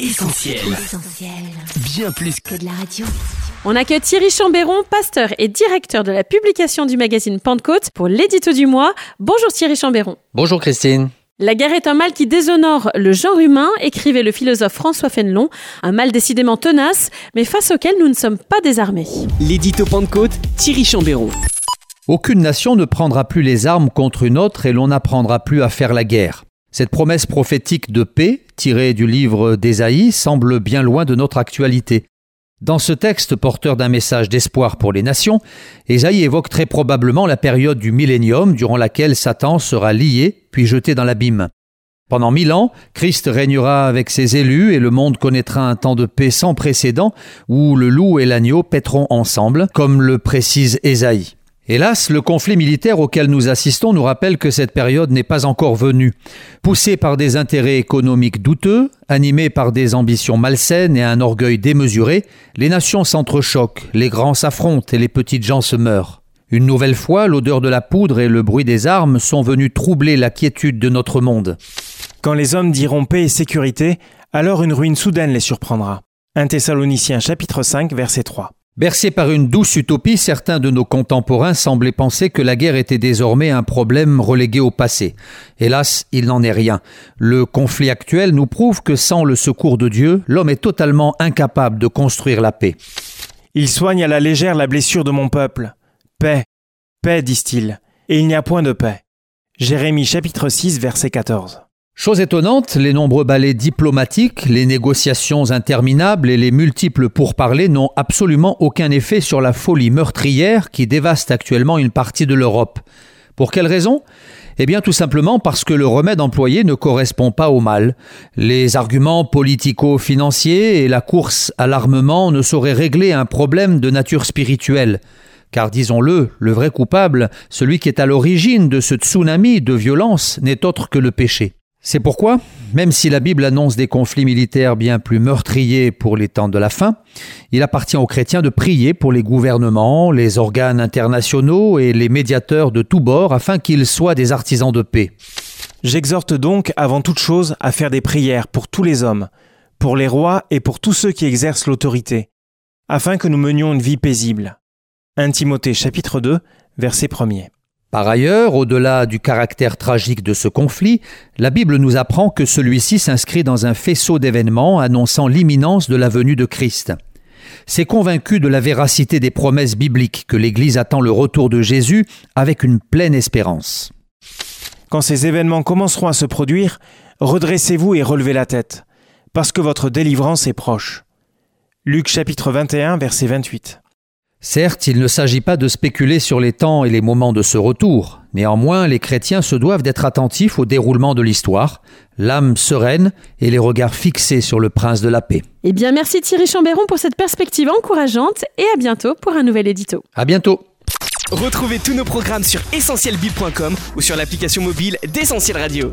Essentiel. Bien plus que de la radio. On accueille Thierry Chambéron, pasteur et directeur de la publication du magazine Pentecôte pour l'édito du mois. Bonjour Thierry Chambéron. Bonjour Christine. La guerre est un mal qui déshonore le genre humain, écrivait le philosophe François Fénelon. Un mal décidément tenace, mais face auquel nous ne sommes pas désarmés. L'édito Pentecôte, Thierry Chambéron. Aucune nation ne prendra plus les armes contre une autre et l'on n'apprendra plus à faire la guerre. Cette promesse prophétique de paix, tirée du livre d'Ésaïe, semble bien loin de notre actualité. Dans ce texte porteur d'un message d'espoir pour les nations, Ésaïe évoque très probablement la période du millénium durant laquelle Satan sera lié puis jeté dans l'abîme. Pendant mille ans, Christ régnera avec ses élus et le monde connaîtra un temps de paix sans précédent où le loup et l'agneau paîtront ensemble, comme le précise Ésaïe. Hélas, le conflit militaire auquel nous assistons nous rappelle que cette période n'est pas encore venue. Poussés par des intérêts économiques douteux, animés par des ambitions malsaines et un orgueil démesuré, les nations s'entrechoquent, les grands s'affrontent et les petites gens se meurent. Une nouvelle fois, l'odeur de la poudre et le bruit des armes sont venus troubler la quiétude de notre monde. Quand les hommes diront paix et sécurité, alors une ruine soudaine les surprendra. 1 Thessaloniciens chapitre 5 verset 3. Bercés par une douce utopie, certains de nos contemporains semblaient penser que la guerre était désormais un problème relégué au passé. Hélas, il n'en est rien. Le conflit actuel nous prouve que sans le secours de Dieu, l'homme est totalement incapable de construire la paix. Il soigne à la légère la blessure de mon peuple. Paix, paix, disent-ils, et il n'y a point de paix. Jérémie chapitre 6 verset 14. Chose étonnante, les nombreux balais diplomatiques, les négociations interminables et les multiples pourparlers n'ont absolument aucun effet sur la folie meurtrière qui dévaste actuellement une partie de l'Europe. Pour quelle raison? Eh bien tout simplement parce que le remède employé ne correspond pas au mal. Les arguments politico-financiers et la course à l'armement ne sauraient régler un problème de nature spirituelle. Car disons-le, le vrai coupable, celui qui est à l'origine de ce tsunami de violence, n'est autre que le péché. C'est pourquoi, même si la Bible annonce des conflits militaires bien plus meurtriers pour les temps de la fin, il appartient aux chrétiens de prier pour les gouvernements, les organes internationaux et les médiateurs de tous bords afin qu'ils soient des artisans de paix. J'exhorte donc avant toute chose à faire des prières pour tous les hommes, pour les rois et pour tous ceux qui exercent l'autorité, afin que nous menions une vie paisible. 1 Timothée chapitre 2, verset 1er. Par ailleurs, au-delà du caractère tragique de ce conflit, la Bible nous apprend que celui-ci s'inscrit dans un faisceau d'événements annonçant l'imminence de la venue de Christ. C'est convaincu de la véracité des promesses bibliques que l'Église attend le retour de Jésus avec une pleine espérance. Quand ces événements commenceront à se produire, redressez-vous et relevez la tête, parce que votre délivrance est proche. Luc chapitre 21 verset 28. Certes, il ne s'agit pas de spéculer sur les temps et les moments de ce retour. Néanmoins, les chrétiens se doivent d'être attentifs au déroulement de l'histoire, l'âme sereine et les regards fixés sur le prince de la paix. Eh bien, merci Thierry Chambéron pour cette perspective encourageante et à bientôt pour un nouvel édito. À bientôt. Retrouvez tous nos programmes sur essentielbible.com ou sur l'application mobile d'Essentiel Radio.